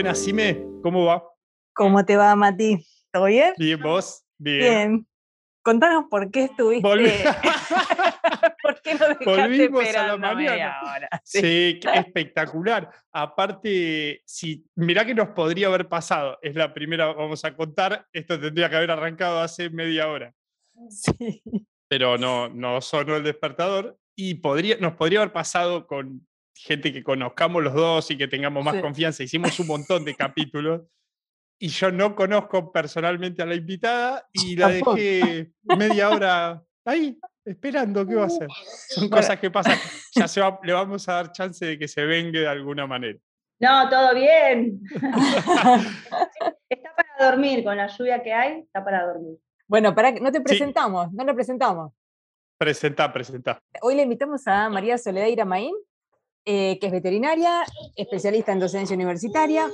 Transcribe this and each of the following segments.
Buenas, Sime, ¿cómo va? ¿Cómo te va, Mati? ¿Todo bien? Bien, vos. Bien. Bien. Contanos por qué estuviste. ¿Por qué no Volvimos a la mañana. Sí, qué espectacular. Aparte, si, mirá que nos podría haber pasado. Es la primera, vamos a contar. Esto tendría que haber arrancado hace media hora. Sí. Pero no, no sonó el despertador. Y podría, nos podría haber pasado con gente que conozcamos los dos y que tengamos más Sí. confianza. Hicimos un montón de capítulos. Y yo no conozco personalmente a la invitada y la dejé media hora ahí, esperando qué va a hacer. Son Bueno. cosas que pasan. Ya se va- le vamos a dar chance de que se vengue de alguna manera. No, todo bien. Está para dormir, con la lluvia que hay, está para dormir. Bueno, para no te presentamos, no lo presentamos. Presentá, presentá. Hoy le invitamos a María Soledad Iramaín, eh, que es veterinaria, especialista en docencia universitaria.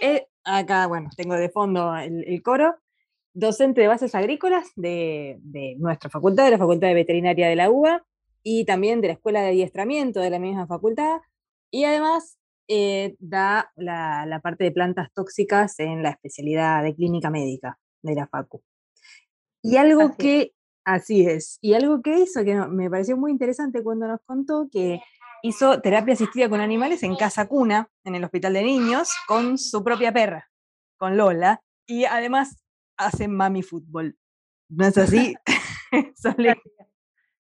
Eh, acá, bueno, tengo de fondo el, el coro. Docente de bases agrícolas de, de nuestra facultad, de la Facultad de Veterinaria de la UBA, y también de la Escuela de Adiestramiento de la misma facultad. Y además eh, da la, la parte de plantas tóxicas en la especialidad de clínica médica de la FACU. Y algo Así que, así es, y algo que hizo que me pareció muy interesante cuando nos contó que hizo terapia asistida con animales en casa cuna, en el hospital de niños, con su propia perra, con Lola, y además hace mami fútbol. ¿No es así?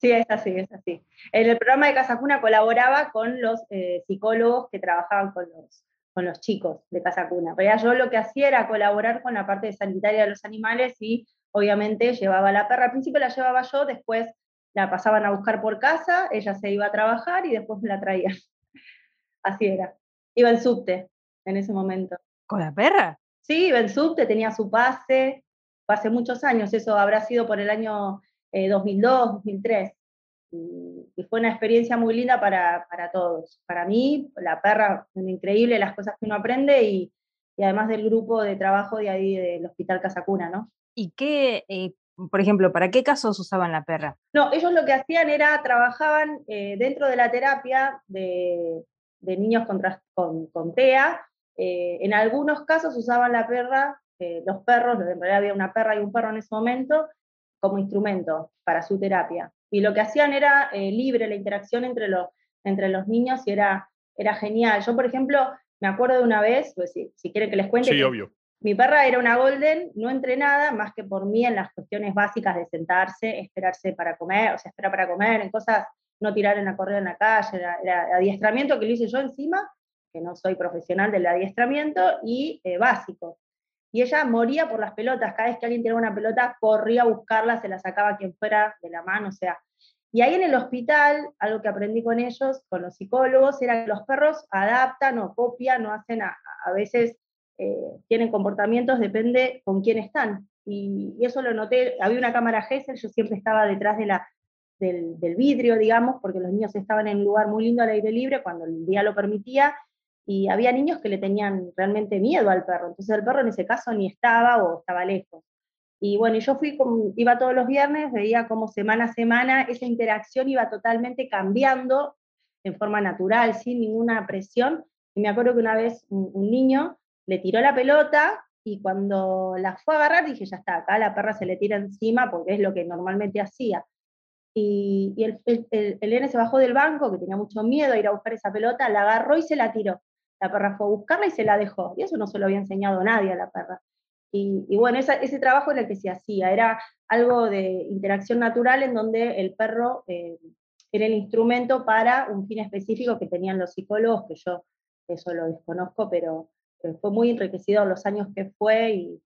Sí, es así, es así. En el programa de Casa Cuna colaboraba con los eh, psicólogos que trabajaban con los, con los chicos de Casa Cuna. Realidad yo lo que hacía era colaborar con la parte sanitaria de los animales y obviamente llevaba a la perra. Al principio la llevaba yo, después la pasaban a buscar por casa, ella se iba a trabajar y después me la traía. Así era. Iba en subte en ese momento. ¿Con la perra? Sí, iba en subte, tenía su pase, hace muchos años, eso habrá sido por el año eh, 2002, 2003. Y, y fue una experiencia muy linda para, para todos. Para mí, la perra, increíble las cosas que uno aprende y, y además del grupo de trabajo de ahí del Hospital Casacuna, ¿no? ¿Y qué, eh, por ejemplo, para qué casos usaban la perra? No, ellos lo que hacían era, trabajaban eh, dentro de la terapia de, de niños con, con, con TEA. eh, en algunos casos usaban la perra, eh, los perros, en realidad había una perra y un perro en ese momento, como instrumento para su terapia. Y lo que hacían era eh, libre la interacción entre los, entre los niños y era, era genial. Yo, por ejemplo, me acuerdo de una vez, pues, si, si quieren que les cuente, Sí, que obvio. Mi perra era una golden, no entrenada, más que por mí en las cuestiones básicas de sentarse, esperarse para comer, o sea, esperar para comer, en cosas, no tirar en la correa en la calle, era, adiestramiento que lo hice yo encima, que no soy profesional del adiestramiento, y eh, básico. Y ella moría por las pelotas, cada vez que alguien tiraba una pelota, corría a buscarla, se la sacaba quien fuera de la mano, o sea. Y ahí en el hospital, algo que aprendí con ellos, con los psicólogos, era que los perros adaptan o copian o hacen a veces eh, tienen comportamientos, depende con quién están. Y, y eso lo noté, había una cámara Gesell, yo siempre estaba detrás de la, del, del vidrio, digamos, porque los niños estaban en un lugar muy lindo al aire libre cuando el día lo permitía, y había niños que le tenían realmente miedo al perro, entonces el perro en ese caso ni estaba o estaba lejos. Y bueno, yo fui, iba todos los viernes, veía cómo semana a semana esa interacción iba totalmente cambiando en forma natural, sin ninguna presión. Y me acuerdo que una vez un, un niño le tiró la pelota y cuando la fue a agarrar dije, ya está, acá la perra se le tira encima porque es lo que normalmente hacía. Y, el, el, el- nene se bajó del banco, que tenía mucho miedo a ir a buscar esa pelota, la agarró y se la tiró. La perra fue a buscarla y se la dejó. Y eso no se lo había enseñado nadie a la perra. Y, y bueno, esa- ese trabajo era el que se hacía, era algo de interacción natural en donde el perro eh, era el instrumento para un fin específico que tenían los psicólogos, que yo eso lo desconozco, pero fue muy enriquecido los años que fue y,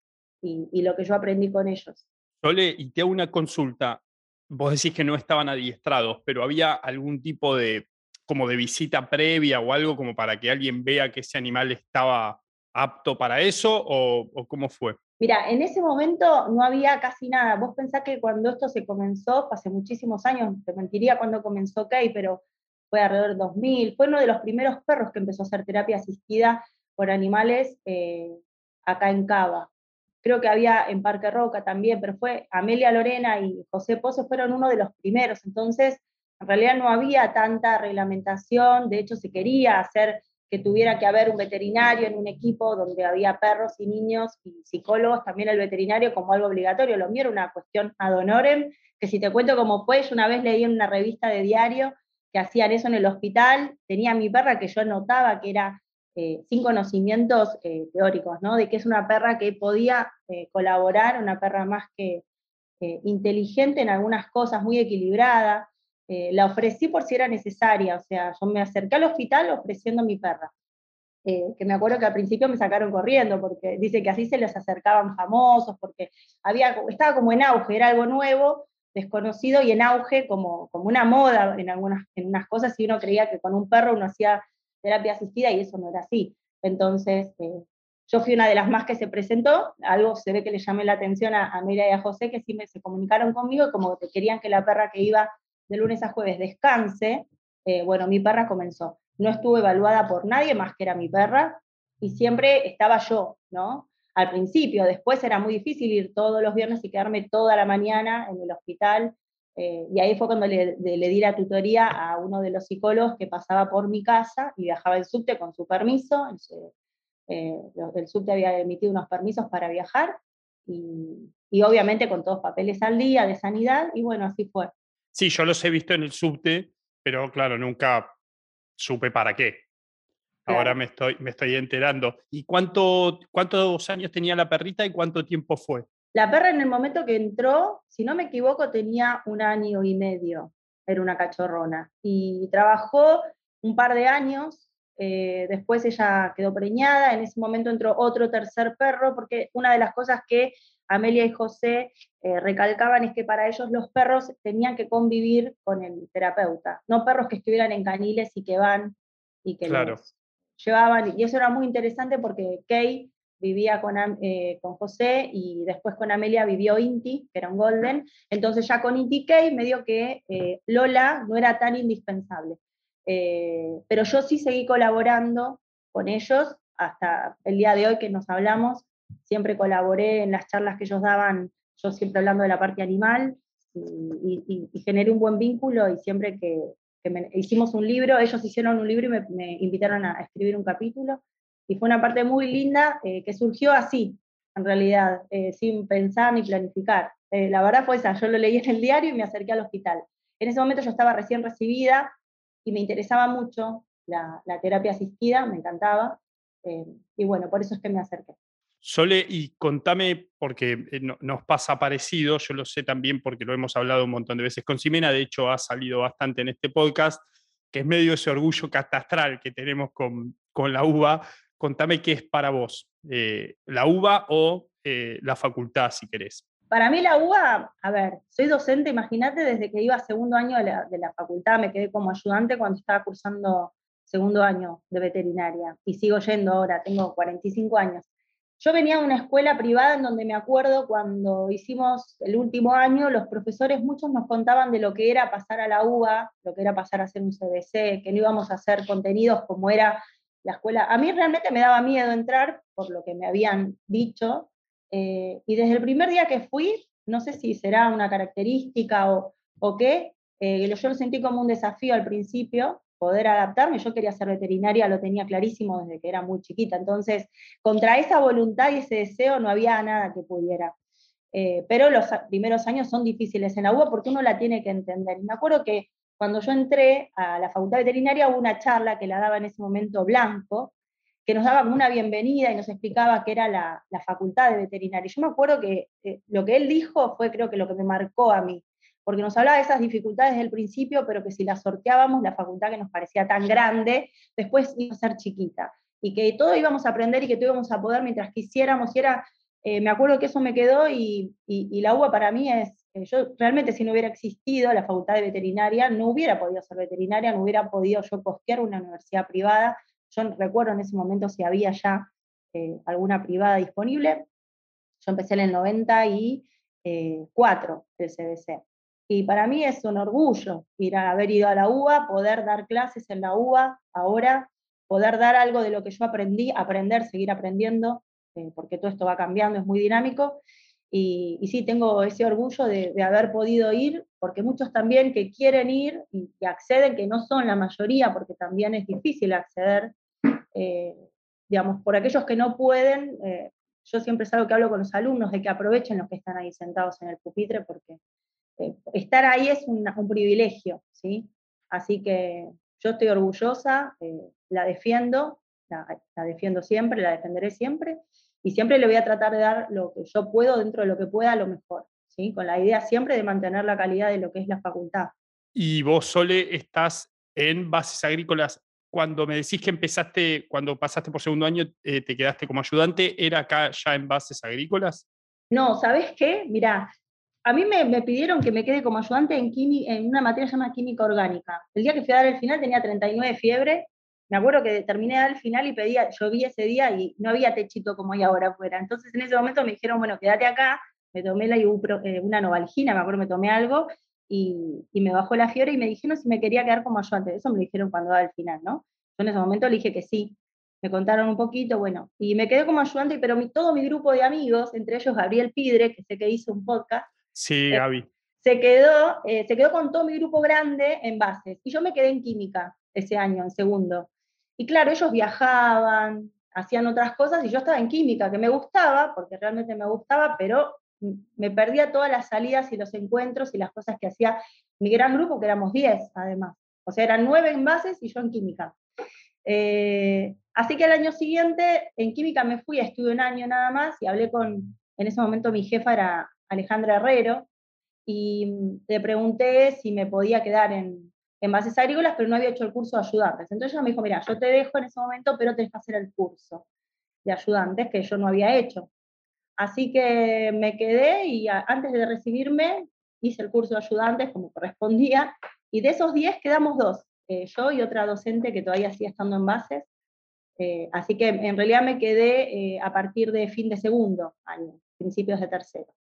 y- y lo que yo aprendí con ellos. Sole, y te hago una consulta. Vos decís que no estaban adiestrados, pero había algún tipo de como de visita previa o algo como para que alguien vea que ese animal estaba apto para eso o, o cómo fue? Mira, en ese momento no había casi nada. Vos pensás que cuando esto se comenzó, hace muchísimos años, te mentiría cuando comenzó Kay, pero fue alrededor del 2000, fue uno de los primeros perros que empezó a hacer terapia asistida por animales eh, acá en Cava. Creo que había en Parque Roca también, pero fue Amelia Lorena y José Pozo fueron uno de los primeros. Entonces, en realidad no había tanta reglamentación, de hecho se quería hacer que tuviera que haber un veterinario en un equipo donde había perros y niños y psicólogos, también el veterinario como algo obligatorio. Lo mío era una cuestión ad honorem, que si te cuento cómo fue, yo una vez leí en una revista de diario que hacían eso en el hospital, tenía mi perra que yo notaba que era eh, sin conocimientos eh, teóricos, ¿no? De que es una perra que podía eh, colaborar, una perra más que inteligente en algunas cosas, muy equilibrada, la ofrecí por si era necesaria, o sea, yo me acerqué al hospital ofreciendo mi perra. Que me acuerdo que al principio me sacaron corriendo, porque dice que así se les acercaban famosos, porque había, estaba como en auge, era algo nuevo, desconocido y en auge como, como una moda en algunas en unas cosas, y uno creía que con un perro uno hacía terapia asistida y eso no era así. Entonces, eh, yo fui una de las más que se presentó, algo se ve que le llamé la atención a, a y a José, que sí se comunicaron conmigo, y como que querían que la perra que iba de lunes a jueves descanse, eh, bueno, mi perra comenzó. No estuvo evaluada por nadie más que era mi perra y siempre estaba yo, ¿no? Al principio, después era muy difícil ir todos los viernes y quedarme toda la mañana en el hospital. Eh, y ahí fue cuando le, di la tutoría a uno de los psicólogos que pasaba por mi casa y viajaba en subte con su permiso. Eh, el subte había emitido unos permisos para viajar y, y obviamente con todos papeles al día de sanidad y bueno, así fue. Sí, yo los he visto en el subte, pero claro, nunca supe para qué. Ahora me estoy, me estoy enterando. ¿Y cuánto, cuántos años tenía la perrita y cuánto tiempo fue? La perra en el momento que entró, si no me equivoco, tenía un año y medio. Era una cachorrona. Y trabajó un par de años. Eh, después ella quedó preñada. En ese momento entró otro tercer perro, porque una de las cosas que Amelia y José eh, recalcaban es que para ellos los perros tenían que convivir con el terapeuta, no perros que estuvieran en caniles y que van y que los llevaban. Y eso era muy interesante porque Kay vivía con, eh, con José y después con Amelia vivió Inti, que era un golden. Entonces ya con Inti y Kay medio que eh, Lola no era tan indispensable. pero yo sí seguí colaborando con ellos hasta el día de hoy que nos hablamos siempre colaboré en las charlas que ellos daban, yo siempre hablando de la parte animal, y, generé un buen vínculo y siempre que, hicimos un libro, ellos hicieron un libro y me, invitaron a escribir un capítulo, y fue una parte muy linda eh, que surgió así, en realidad, eh, sin pensar ni planificar. Eh, la verdad fue esa, yo lo leí en el diario y me acerqué al hospital. En ese momento yo estaba recién recibida y me interesaba mucho la, terapia asistida, me encantaba, y bueno, por eso es que me acerqué. Sole, y contame, porque nos pasa parecido, yo lo sé también porque lo hemos hablado un montón de veces con Simena, de hecho ha salido bastante en este podcast, que es medio ese orgullo catastral que tenemos con, con la UBA. Contame qué es para vos, eh, la UBA o eh, la facultad, si querés. Para mí la UBA, a ver, soy docente, imagínate, desde que iba a segundo año de la, facultad, me quedé como ayudante cuando estaba cursando segundo año de veterinaria y sigo yendo ahora, tengo 45 años. Yo venía de una escuela privada en donde me acuerdo cuando hicimos el último año, los profesores muchos nos contaban de lo que era pasar a la UBA, lo que era pasar a hacer un CBC, que no íbamos a hacer contenidos como era la escuela. A mí realmente me daba miedo entrar por lo que me habían dicho, eh, y desde el primer día que fui, no sé si será una característica o, o qué, eh, yo lo sentí como un desafío al principio, poder adaptarme. Yo quería ser veterinaria, lo tenía clarísimo desde que era muy chiquita. Entonces, contra esa voluntad y ese deseo no había nada que pudiera. Eh, pero los primeros años son difíciles en la UBA porque uno la tiene que entender. Y me acuerdo que cuando yo entré a la facultad veterinaria hubo una charla que la daba en ese momento Blanco, que nos daba como una bienvenida y nos explicaba qué era la, facultad de veterinaria. yo me acuerdo que eh, lo que él dijo fue creo que lo que me marcó a mí porque nos hablaba de esas dificultades desde el principio, pero que si las sorteábamos, la facultad que nos parecía tan grande, después iba a ser chiquita, y que todo íbamos a aprender y que todo íbamos a poder mientras quisiéramos, y era, eh, me acuerdo que eso me quedó, y, la UBA para mí es, yo realmente si no hubiera existido la facultad de veterinaria, no hubiera podido ser veterinaria, no hubiera podido yo costear una universidad privada, yo recuerdo en ese momento si había ya eh, alguna privada disponible, yo empecé en el 94 el CDC. Y para mí es un orgullo ir a haber ido a la UBA, poder dar clases en la UBA ahora, poder dar algo de lo que yo aprendí, aprender, seguir aprendiendo, eh, porque todo esto va cambiando, es muy dinámico. Y, sí, tengo ese orgullo de, haber podido ir, porque muchos también que quieren ir y, acceden, que no son la mayoría, porque también es difícil acceder, eh, digamos, por aquellos que no pueden, eh, yo siempre es algo que hablo con los alumnos, de que aprovechen los que están ahí sentados en el pupitre, porque eh, estar ahí es un, privilegio, ¿sí? Así que yo estoy orgullosa, la defiendo, la, defiendo siempre, la defenderé siempre, y siempre le voy a tratar de dar lo que yo puedo dentro de lo que pueda, lo mejor, ¿sí? Con la idea siempre de mantener la calidad de lo que es la facultad. Y vos, Sole, estás en bases agrícolas. Cuando me decís que empezaste, cuando pasaste por segundo año, eh, te quedaste como ayudante, ¿era acá ya en bases agrícolas? No, ¿sabes qué? Mirá, a mí me, pidieron que me quede como ayudante en, en una materia llamada química orgánica. El día que fui a dar el final tenía 39 de fiebre. Me acuerdo que terminé el final y pedía, vi ese día y no había techito como hay ahora afuera. Entonces en ese momento me dijeron, bueno, quédate acá. Me tomé la, eh, una novalgina, me acuerdo, me tomé algo y, me bajó la fiebre y me dijeron si me quería quedar como ayudante. Eso me dijeron cuando el final, ¿no? Yo en ese momento le dije que sí. Me contaron un poquito, bueno, y me quedé como ayudante, pero todo mi grupo de amigos, entre ellos Gabriel Pidre, que sé que hizo un podcast. Sí, eh, Gaby. se quedó, eh, se quedó con todo mi grupo grande en bases. Y yo me quedé en química ese año, en segundo. Y claro, ellos viajaban, hacían otras cosas y yo estaba en química, que me gustaba, porque realmente me gustaba, pero me perdía todas las salidas y los encuentros y las cosas que hacía mi gran grupo, que éramos 10 además. O sea, eran 9 en bases y yo en química. Eh, así que al año siguiente en química me fui, estuve un año nada más y hablé con, en ese momento mi jefa era Alejandra Herrero, y le pregunté si me podía quedar en, en bases agrícolas, pero no había hecho el curso de ayudantes. Entonces ella me dijo, mira, yo te dejo en ese momento, pero tenés que hacer el curso de ayudantes que yo no había hecho. Así que me quedé y antes de recibirme hice el curso de ayudantes como correspondía, y de esos 10 quedamos dos, eh, yo y otra docente que todavía sigue estando en bases. Eh, así que en realidad me quedé eh, a partir de fin de segundo año, principios de tercero.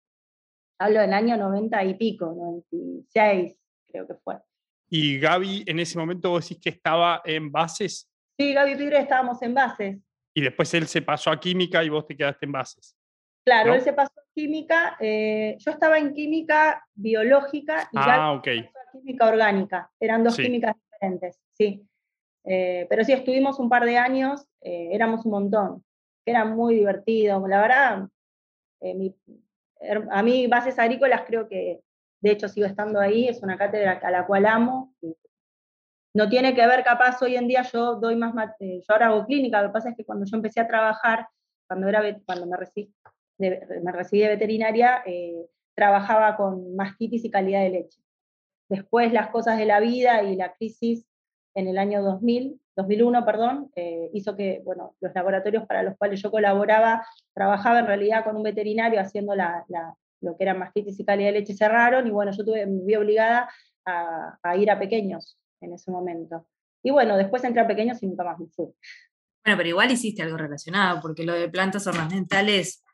Hablo del año 90 y pico, 96 creo que fue. ¿Y Gaby en ese momento vos decís que estaba en bases? Sí, Gaby Pidre estábamos en bases. Y después él se pasó a química y vos te quedaste en bases. Claro, él se pasó a química, eh, yo estaba en química biológica y ya ah, química orgánica, eran dos químicas diferentes, sí. Eh, pero sí, estuvimos un par de años, eh, éramos un montón, era muy divertido, la verdad, a mí bases agrícolas creo que, de hecho sigo estando ahí, es una cátedra a la cual amo, no tiene que ver capaz hoy en día yo doy más, yo ahora hago clínica, lo que pasa es que cuando yo empecé a trabajar, cuando, era, cuando me recibí, me recibí de veterinaria, eh, trabajaba con mastitis y calidad de leche. Después las cosas de la vida y la crisis en el año 2000, 2001, perdón, eh, hizo que bueno, los laboratorios para los cuales yo colaboraba, trabajaba en realidad con un veterinario haciendo la, lo que era mastitis y calidad de leche, cerraron y bueno, yo tuve, me vi obligada a, a, ir a pequeños en ese momento. Y bueno, después entré a pequeños y nunca más me fui. Bueno, pero igual hiciste algo relacionado, porque lo de plantas ornamentales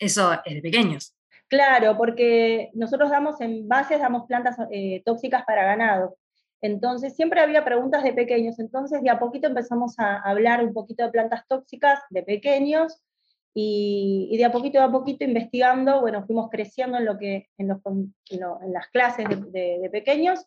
eso es de pequeños. Claro, porque nosotros damos en bases, damos plantas eh, tóxicas para ganado. Entonces, siempre había preguntas de pequeños. Entonces, de a poquito empezamos a hablar un poquito de plantas tóxicas de pequeños y, de a poquito a poquito investigando, bueno, fuimos creciendo en, lo que, en, las clases de, pequeños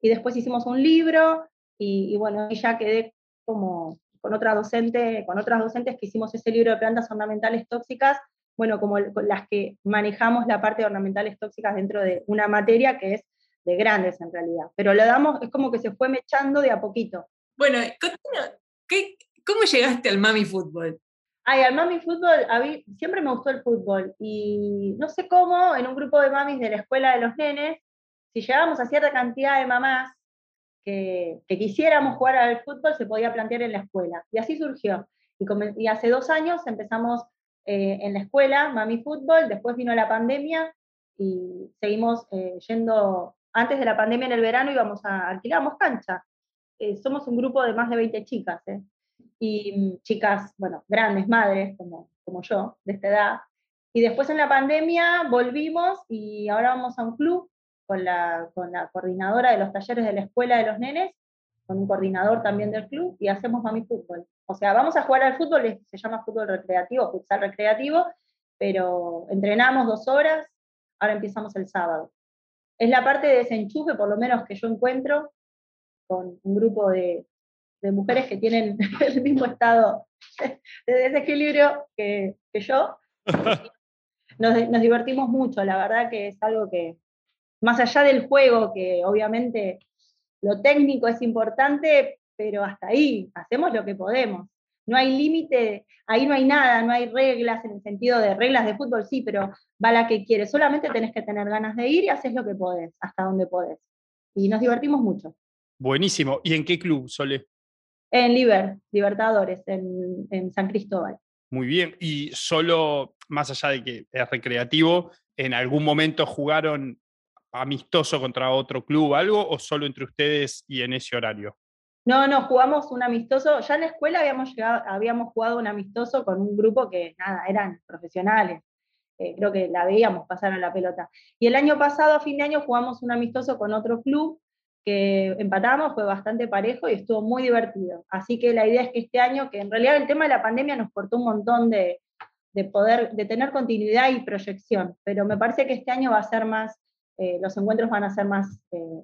y después hicimos un libro y, y bueno, ya quedé como con otra docente, con otras docentes que hicimos ese libro de plantas ornamentales tóxicas bueno, como las que manejamos la parte de ornamentales tóxicas dentro de una materia que es de grandes en realidad. Pero lo damos, es como que se fue mechando de a poquito. Bueno, ¿cómo llegaste al mami fútbol? Ay, al mami fútbol, a mí, siempre me gustó el fútbol y no sé cómo, en un grupo de mamis de la escuela de los nenes, si llegábamos a cierta cantidad de mamás que, quisiéramos jugar al fútbol, se podía plantear en la escuela. Y así surgió. Y, y hace dos años empezamos eh, en la escuela, Mami Fútbol, después vino la pandemia y seguimos eh, yendo, antes de la pandemia en el verano íbamos a alquilamos cancha. Eh, somos un grupo de más de 20 chicas, y mm, chicas, bueno, grandes madres como, como yo, de esta edad. Y después en la pandemia volvimos y ahora vamos a un club con la, con la coordinadora de los talleres de la escuela de los nenes, con un coordinador también del club, y hacemos Mami Fútbol. O sea, vamos a jugar al fútbol, se llama fútbol recreativo, futsal recreativo, pero entrenamos dos horas, ahora empezamos el sábado. Es la parte de desenchufe, por lo menos que yo encuentro, con un grupo de de mujeres que tienen el mismo estado de desequilibrio que, que yo. Nos, nos, divertimos mucho, la verdad que es algo que, más allá del juego, que obviamente lo técnico es importante, pero hasta ahí, hacemos lo que podemos. No hay límite, ahí no hay nada, no hay reglas en el sentido de reglas de fútbol, sí, pero va la que quieres. Solamente tenés que tener ganas de ir y haces lo que podés, hasta donde podés. Y nos divertimos mucho. Buenísimo. ¿Y en qué club, Sole? En Liber, Libertadores, en, en San Cristóbal. Muy bien. Y solo, más allá de que es recreativo, ¿en algún momento jugaron amistoso contra otro club, algo, o solo entre ustedes y en ese horario? No, no, jugamos un amistoso. Ya en la escuela habíamos, llegado, habíamos jugado un amistoso con un grupo que, nada, eran profesionales. Eh, creo que la veíamos pasar a la pelota. Y el año pasado, a fin de año, jugamos un amistoso con otro club que empatamos, fue bastante parejo y estuvo muy divertido. Así que la idea es que este año, que en realidad el tema de la pandemia nos cortó un montón de, de poder, de tener continuidad y proyección, pero me parece que este año va a ser más, eh, los encuentros van a ser más, eh,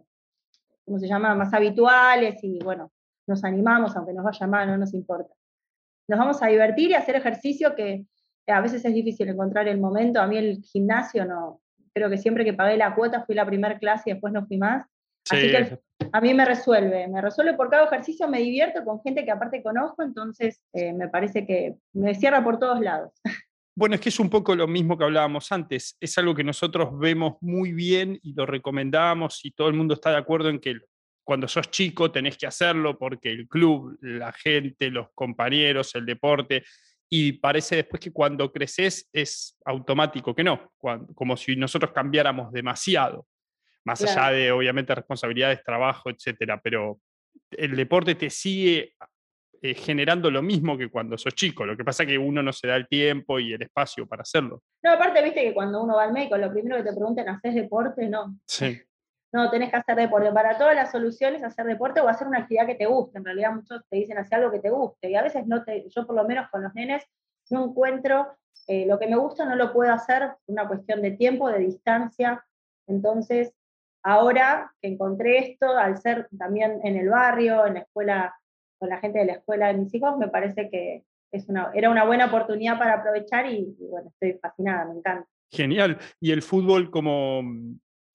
¿cómo se llama?, más habituales y bueno, nos animamos, aunque nos vaya mal, no nos importa. Nos vamos a divertir y hacer ejercicio que a veces es difícil encontrar el momento. A mí el gimnasio no, creo que siempre que pagué la cuota fui la primera clase y después no fui más. Así que a mí me resuelve, me resuelve por cada ejercicio, me divierto con gente que aparte conozco, entonces eh, me parece que me cierra por todos lados. Bueno, es que es un poco lo mismo que hablábamos antes. Es algo que nosotros vemos muy bien y lo recomendamos y todo el mundo está de acuerdo en que cuando sos chico tenés que hacerlo porque el club, la gente, los compañeros, el deporte, y parece después que cuando creces es automático que no, como si nosotros cambiáramos demasiado, más allá de obviamente responsabilidades, trabajo, etcétera, pero el deporte te sigue eh, generando lo mismo que cuando sos chico. Lo que pasa es que uno no se da el tiempo y el espacio para hacerlo. No, aparte, viste que cuando uno va al médico, lo primero que te preguntan, ¿haces deporte? No. Sí. No, tenés que hacer deporte. Para todas las soluciones, hacer deporte o hacer una actividad que te guste. En realidad, muchos te dicen hacer algo que te guste. Y a veces no te, yo por lo menos con los nenes, no encuentro eh, lo que me gusta, no lo puedo hacer, una cuestión de tiempo, de distancia. Entonces, ahora que encontré esto, al ser también en el barrio, en la escuela con la gente de la escuela de mis hijos, me parece que es una, era una buena oportunidad para aprovechar y, bueno, estoy fascinada, me encanta. Genial. ¿Y el fútbol como,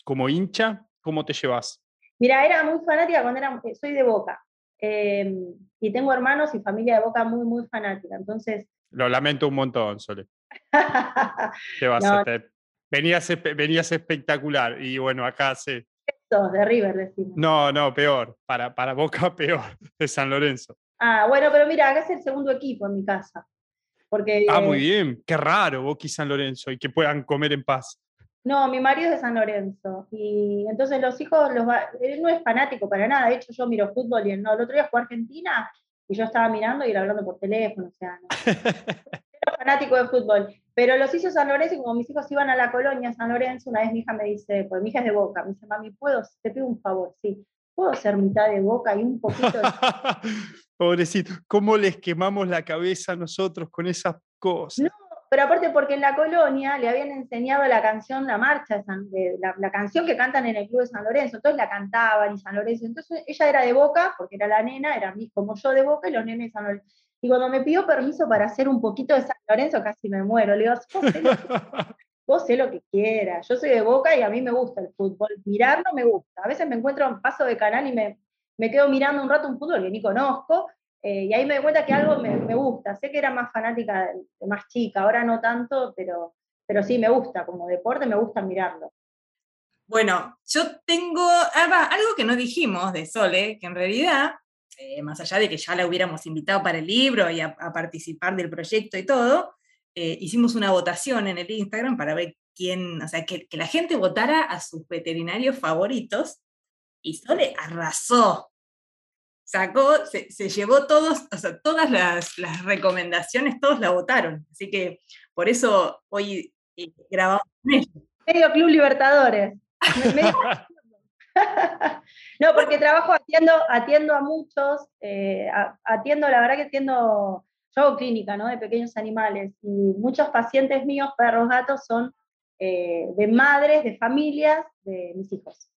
como hincha, cómo te llevas? Mira, era muy fanática cuando era, soy de Boca. Em, y tengo hermanos y familia de Boca muy, muy fanática. Entonces. Lo lamento un montón, Sole. ¿Qué vas a hacer? Venías, venías espectacular y bueno, acá se, de River, decimos. No, no, peor. Para, para Boca, peor. De San Lorenzo. Ah, bueno, pero mira, acá es el segundo equipo en mi casa. Porque, ah, muy bien. Qué raro, Boca y San Lorenzo, y que puedan comer en paz. No, mi marido es de San Lorenzo. Y entonces los hijos, los él no es fanático para nada. De hecho, yo miro fútbol y él no. El otro día fue a Argentina y yo estaba mirando y él hablando por teléfono. O sea, no. Fanático de fútbol. Pero los hizo San Lorenzo y como mis hijos iban a la colonia San Lorenzo, una vez mi hija me dice, pues mi hija es de Boca, me dice, mami, ¿puedo? Te pido un favor, sí. ¿Puedo ser mitad de Boca y un poquito de... Pobrecito, ¿cómo les quemamos la cabeza a nosotros con esas cosas? No, pero aparte porque en la colonia le habían enseñado la canción, la marcha, la, la, canción que cantan en el Club de San Lorenzo, entonces la cantaban y San Lorenzo, entonces ella era de Boca, porque era la nena, era como yo de Boca y los nenes de San Lorenzo. Y cuando me pidió permiso para hacer un poquito de San Lorenzo, casi me muero. Le digo, vos sé lo que, quieras. Yo soy de Boca y a mí me gusta el fútbol. Mirarlo me gusta. A veces me encuentro en paso de canal y me, me quedo mirando un rato un fútbol que ni conozco. Eh, y ahí me doy cuenta que algo me, me, gusta. Sé que era más fanática, de, más chica, ahora no tanto, pero, pero sí me gusta. Como deporte me gusta mirarlo. Bueno, yo tengo ah, algo que no dijimos de Sole, que en realidad eh, más allá de que ya la hubiéramos invitado para el libro y a, participar del proyecto y todo, eh, hicimos una votación en el Instagram para ver quién, o sea, que, la gente votara a sus veterinarios favoritos y Sole arrasó. Sacó, se, llevó todos, o sea, todas las, recomendaciones, todos la votaron. Así que por eso hoy eh, grabamos Medio Club Libertadores. no, porque trabajo, atiendo, atiendo a muchos, eh, atiendo, la verdad que atiendo, yo hago clínica, ¿no? De pequeños animales y muchos pacientes míos, perros, gatos, son eh, de madres, de familias de mis hijos.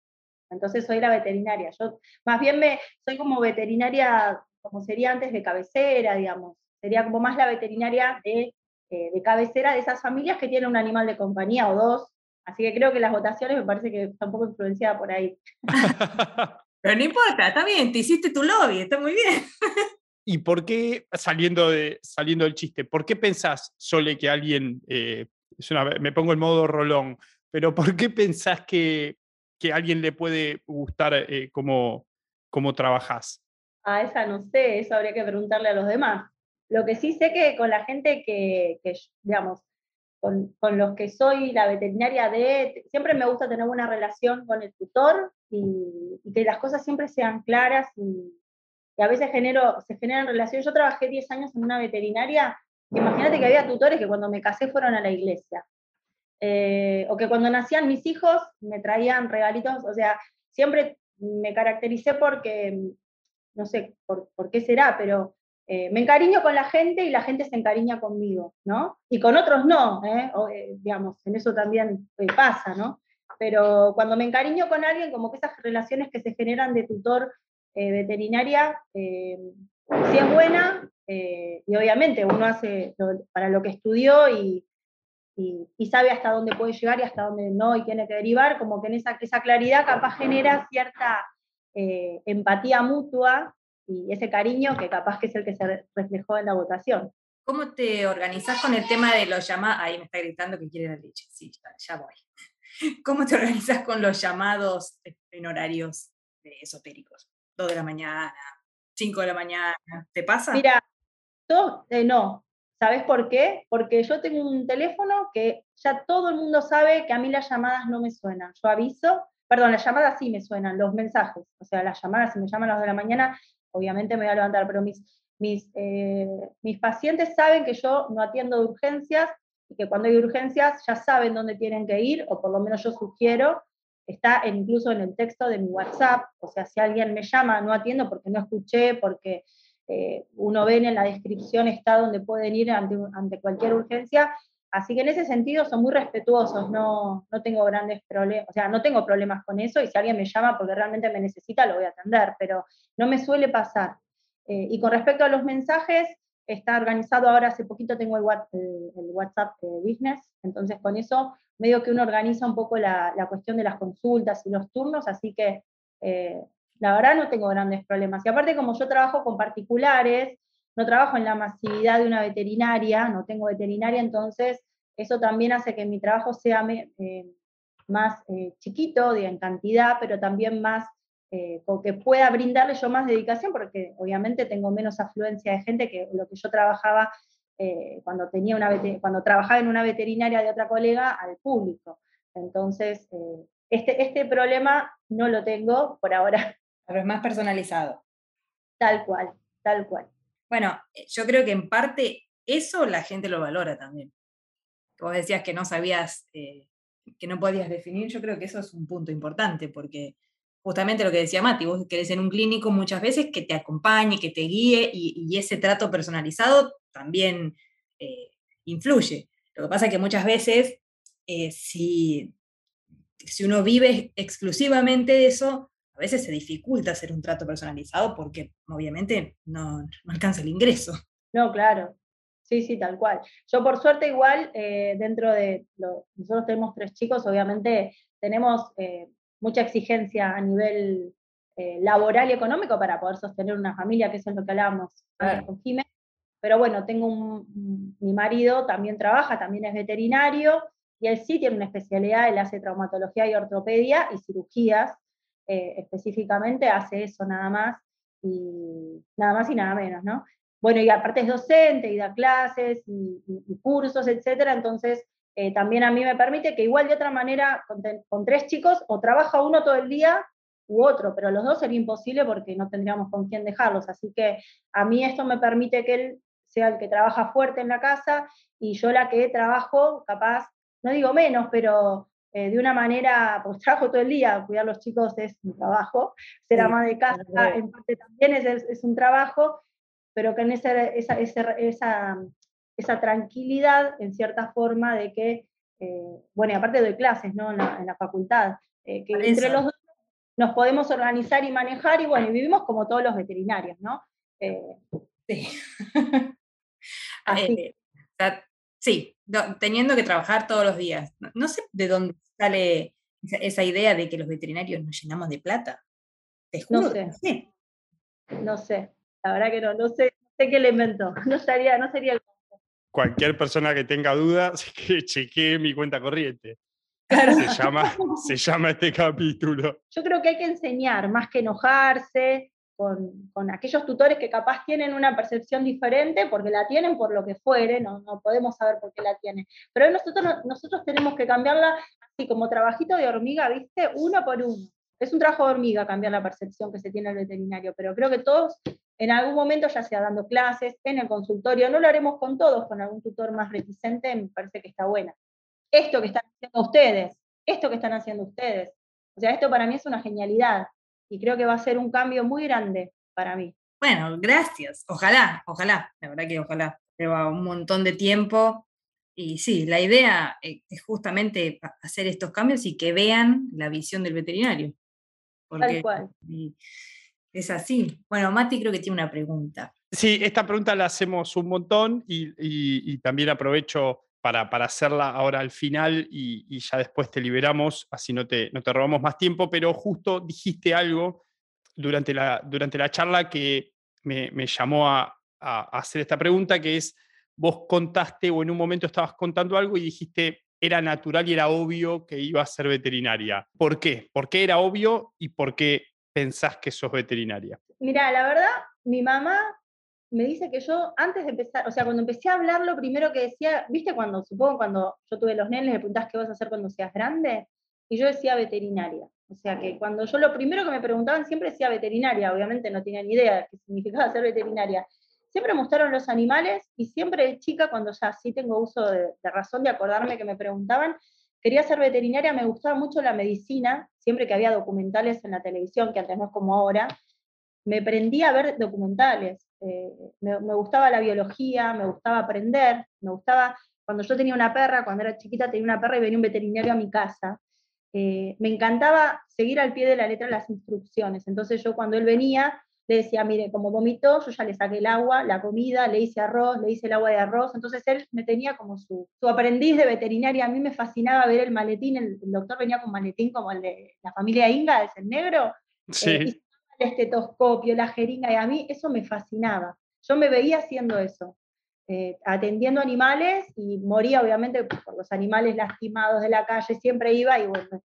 Entonces soy la veterinaria. Yo más bien me, soy como veterinaria como sería antes de cabecera, digamos. Sería como más la veterinaria de, eh, de cabecera de esas familias que tienen un animal de compañía o dos. Así que creo que las votaciones me parece que está un poco influenciada por ahí. Pero no importa, está bien, te hiciste tu lobby, está muy bien. ¿Y por qué, saliendo, de, saliendo del chiste, por qué pensás, Sole, que alguien, eh, me pongo en modo rolón, pero por qué pensás que, que a alguien le puede gustar eh, cómo, cómo trabajás? Ah, esa no sé, eso habría que preguntarle a los demás. Lo que sí sé que con la gente que, que digamos, con, con, los que soy la veterinaria de, siempre me gusta tener una relación con el tutor y, que las cosas siempre sean claras y, y a veces genero, se generan relaciones. Yo trabajé 10 años en una veterinaria, imagínate que había tutores que cuando me casé fueron a la iglesia. Eh, o que cuando nacían mis hijos me traían regalitos, o sea, siempre me caractericé porque, no sé por, por qué será, pero eh, me encariño con la gente y la gente se encariña conmigo, ¿no? Y con otros no, ¿eh? O, eh, digamos, en eso también pasa, ¿no? Pero cuando me encariño con alguien, como que esas relaciones que se generan de tutor veterinaria, si es buena, y obviamente uno hace para lo que estudió y, sabe hasta dónde puede llegar y hasta dónde no y tiene que derivar, como que en esa, esa claridad capaz genera cierta empatía mutua y ese cariño que capaz que es el que se reflejó en la votación. ¿Cómo te organizás con el tema de los llamados? Ahí me está gritando que quiere la leche. Sí, ya, ya voy. ¿Cómo te organizás con los llamados en horarios esotéricos? 2 de la mañana, 5 de la mañana. ¿Te pasa? Mira, todo, eh, no. ¿Sabes por qué? Porque yo tengo un teléfono que ya todo el mundo sabe que a mí las llamadas no me suenan. Yo aviso, perdón, las llamadas sí me suenan, los mensajes. O sea, las llamadas, si me llaman a las de la mañana, obviamente me voy a levantar, pero mis, mis, eh, mis pacientes saben que yo no atiendo de urgencias y que cuando hay urgencias ya saben dónde tienen que ir, o por lo menos yo sugiero, está incluso en el texto de mi WhatsApp, o sea, si alguien me llama, no atiendo porque no escuché, porque eh, uno ve en la descripción está donde pueden ir ante, ante, cualquier urgencia, así que en ese sentido son muy respetuosos, no, no tengo grandes problemas, o sea, no tengo problemas con eso, y si alguien me llama porque realmente me necesita, lo voy a atender, pero no me suele pasar. Eh, y con respecto a los mensajes, está organizado ahora, hace poquito tengo el, el, WhatsApp Business, entonces con eso medio que uno organiza un poco la, la cuestión de las consultas y los turnos, así que eh, la verdad no tengo grandes problemas. Y aparte como yo trabajo con particulares, no trabajo en la masividad de una veterinaria, no tengo veterinaria, entonces eso también hace que mi trabajo sea eh, más eh, chiquito de, en cantidad, pero también más, eh, que pueda brindarle yo más dedicación, porque obviamente tengo menos afluencia de gente que lo que yo trabajaba eh, cuando, tenía una cuando trabajaba en una veterinaria de otra colega al público. Entonces, este, este problema no lo tengo por ahora. Pero es más personalizado. Tal cual, tal cual. Bueno, eh, yo creo que en parte eso la gente lo valora también. Vos decías que no sabías, eh, que no podías definir, yo creo que eso es un punto importante, porque justamente lo que decía Mati, vos querés en un clínico muchas veces que te acompañe, que te guíe, y, ese trato personalizado también eh, influye. Lo que pasa es que muchas veces, si, si uno vive exclusivamente eso, a veces se dificulta hacer un trato personalizado porque obviamente no, no alcanza el ingreso. No, claro. Sí, sí, tal cual. Yo por suerte igual, eh, dentro de, lo, nosotros tenemos tres chicos, obviamente tenemos eh, mucha exigencia a nivel eh, laboral y económico para poder sostener una familia, que eso es lo que hablábamos con Jiménez pero bueno, tengo un, mi marido también trabaja, también es veterinario, y él sí tiene una especialidad, él hace traumatología y ortopedia y cirugías, eh, específicamente hace eso nada más, y nada más y nada menos, ¿no? Bueno, y aparte es docente y da clases y, cursos, etcétera, entonces eh, también a mí me permite que igual de otra manera, con, con, tres chicos, o trabaja uno todo el día u otro, pero los dos sería imposible porque no tendríamos con quién dejarlos, así que a mí esto me permite que él sea el que trabaja fuerte en la casa y yo la que trabajo, capaz, no digo menos, pero eh, de una manera, pues trabajo todo el día, cuidar a los chicos es un trabajo, ser sí, ama de casa en parte también es, es, un trabajo, pero que en ese, esa, esa, esa, esa, tranquilidad, en cierta forma, de que, eh, bueno, y aparte doy clases ¿no? en, la, en la facultad, eh, que entre los dos nos podemos organizar y manejar, y bueno, y vivimos como todos los veterinarios, ¿no? Sí. Así. O sea, sí, teniendo que trabajar todos los días. No, no sé de dónde sale esa, esa idea de que los veterinarios nos llenamos de plata. Te No juro, sé. que no sé. no sé, la verdad que no, no sé, no sé qué le inventó. No estaría, no sería el Cualquier persona que tenga dudas, que chequee mi cuenta corriente. Se llama, se llama este capítulo. yo creo que hay que enseñar más que enojarse con, aquellos tutores que capaz tienen una percepción diferente, porque la tienen por lo que fuere, no, no podemos saber por qué la tienen. Pero nosotros, no- nosotros tenemos que cambiarla así como trabajito de hormiga, ¿viste? Uno por uno. Es un trabajo de hormiga cambiar la percepción que se tiene del veterinario, pero creo que todos en algún momento, ya sea dando clases, en el consultorio, no lo haremos con todos, con algún tutor más reticente, me parece que está buena. Esto que están haciendo ustedes, esto que están haciendo ustedes, o sea, esto para mí es una genialidad y creo que va a ser un cambio muy grande para mí. Bueno, gracias. Ojalá, ojalá. La verdad que ojalá. Lleva un montón de tiempo. Y sí, la idea eh, es justamente hacer estos cambios y que vean la visión del veterinario. Porque cual. y es así. Bueno, Mati creo que tiene una pregunta. Sí, esta pregunta la hacemos un montón y, y- y también aprovecho para, para hacerla ahora al final y, ya después te liberamos, así no te, no te robamos más tiempo, pero justo dijiste algo durante la, durante la charla que me, me llamó a, a hacer esta pregunta, que es, vos contaste o en un momento estabas contando algo y dijiste, era natural y era obvio que iba a ser veterinaria. ¿Por qué? ¿Por qué era obvio y por qué pensás que sos veterinaria? Mira, la verdad, mi mamá me dice que yo, antes de empezar, o sea, cuando empecé a hablar, lo primero que decía, ¿viste cuando, supongo cuando yo tuve los nenes, le preguntás qué vas a hacer cuando seas grande? Y yo decía veterinaria. O sea, que cuando yo lo primero que me preguntaban siempre decía veterinaria, obviamente no tenía ni idea de qué significaba ser veterinaria. Siempre me gustaron los animales y siempre de chica, cuando ya sí tengo uso de, de razón de acordarme que me preguntaban, quería ser veterinaria, me gustaba mucho la medicina, siempre que había documentales en la televisión, que antes no es como ahora, me prendí a ver documentales. Eh, me, me gustaba la biología, me gustaba aprender, me gustaba, cuando yo tenía una perra, cuando era chiquita tenía una perra y venía un veterinario a mi casa, eh, me encantaba seguir al pie de la letra las instrucciones. Entonces yo cuando él venía, le decía, mire, como vomitó, yo ya le saqué el agua, la comida, le hice arroz, le hice el agua de arroz. Entonces él me tenía como su, su aprendiz de veterinaria. A mí me fascinaba ver el maletín, el, el doctor venía con maletín como el de la familia Inga, es el negro, Sí. eh, y el estetoscopio, la jeringa, y a mí eso me fascinaba. Yo me veía haciendo eso, eh, atendiendo animales y moría obviamente por los animales lastimados de la calle, siempre iba y bueno,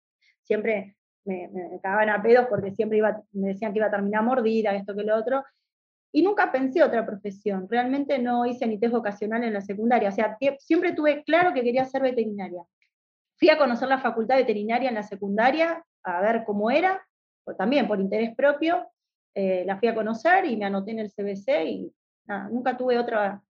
siempre me, me cagaban a pedos porque siempre iba, me decían que iba a terminar mordida, esto que lo otro. Y nunca pensé otra profesión, realmente no hice ni test vocacional en la secundaria, o sea, siempre tuve claro que quería ser veterinaria. Fui a conocer la facultad veterinaria en la secundaria, a ver cómo era, también por interés propio, eh, la fui a conocer y me anoté en el CBC y nunca tuve otra,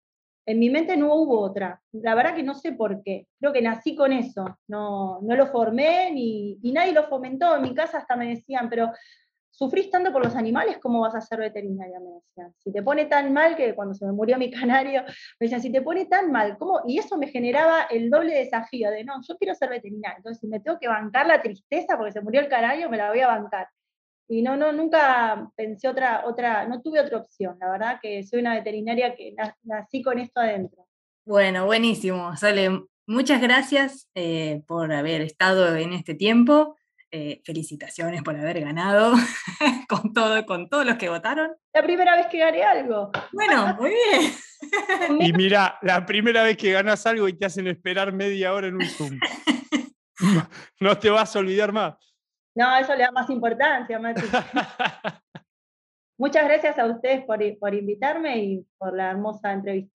en mi mente no hubo otra. La verdad que no sé por qué, creo que nací con eso, no, no lo formé ni, nadie lo fomentó, en mi casa hasta me decían, pero sufrís tanto por los animales, ¿cómo vas a ser veterinaria? Me decían. Si te pone tan mal que cuando se me murió mi canario, me decían, si te pone tan mal, ¿cómo? Y eso me generaba el doble desafío de, no, yo quiero ser veterinaria, entonces si me tengo que bancar la tristeza porque se murió el canario, me la voy a bancar. Y no, no, nunca pensé otra, otra, no tuve otra opción, la verdad que soy una veterinaria que na- nací con esto adentro. Bueno, buenísimo. Sole, muchas gracias eh, por haber estado en este tiempo. Eh, felicitaciones por haber ganado con, todo, con todos los que votaron. La primera vez que gané algo. Bueno, muy bien. Y mira, la primera vez que ganas algo y te hacen esperar media hora en un Zoom. No- No te vas a olvidar más. No, eso le da más importancia, Mati. Muchas gracias a ustedes por, por invitarme y por la hermosa entrevista.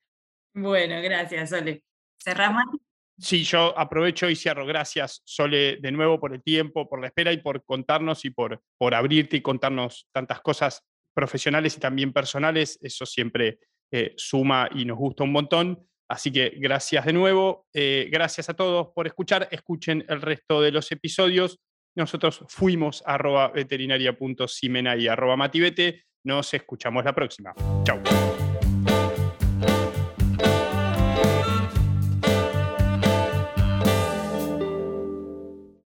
Bueno, gracias, Sole. ¿Cerrás, Mati? Sí, yo aprovecho y cierro. Gracias, Sole, de nuevo por el tiempo, por la espera y por contarnos y por, por abrirte y contarnos tantas cosas profesionales y también personales. Eso siempre eh, suma y nos gusta un montón. Así que gracias de nuevo. Eh, gracias a todos por escuchar. Escuchen el resto de los episodios. Nosotros fuimos arroba veterinaria.simena y arroba matibete. Nos escuchamos la próxima. Chau.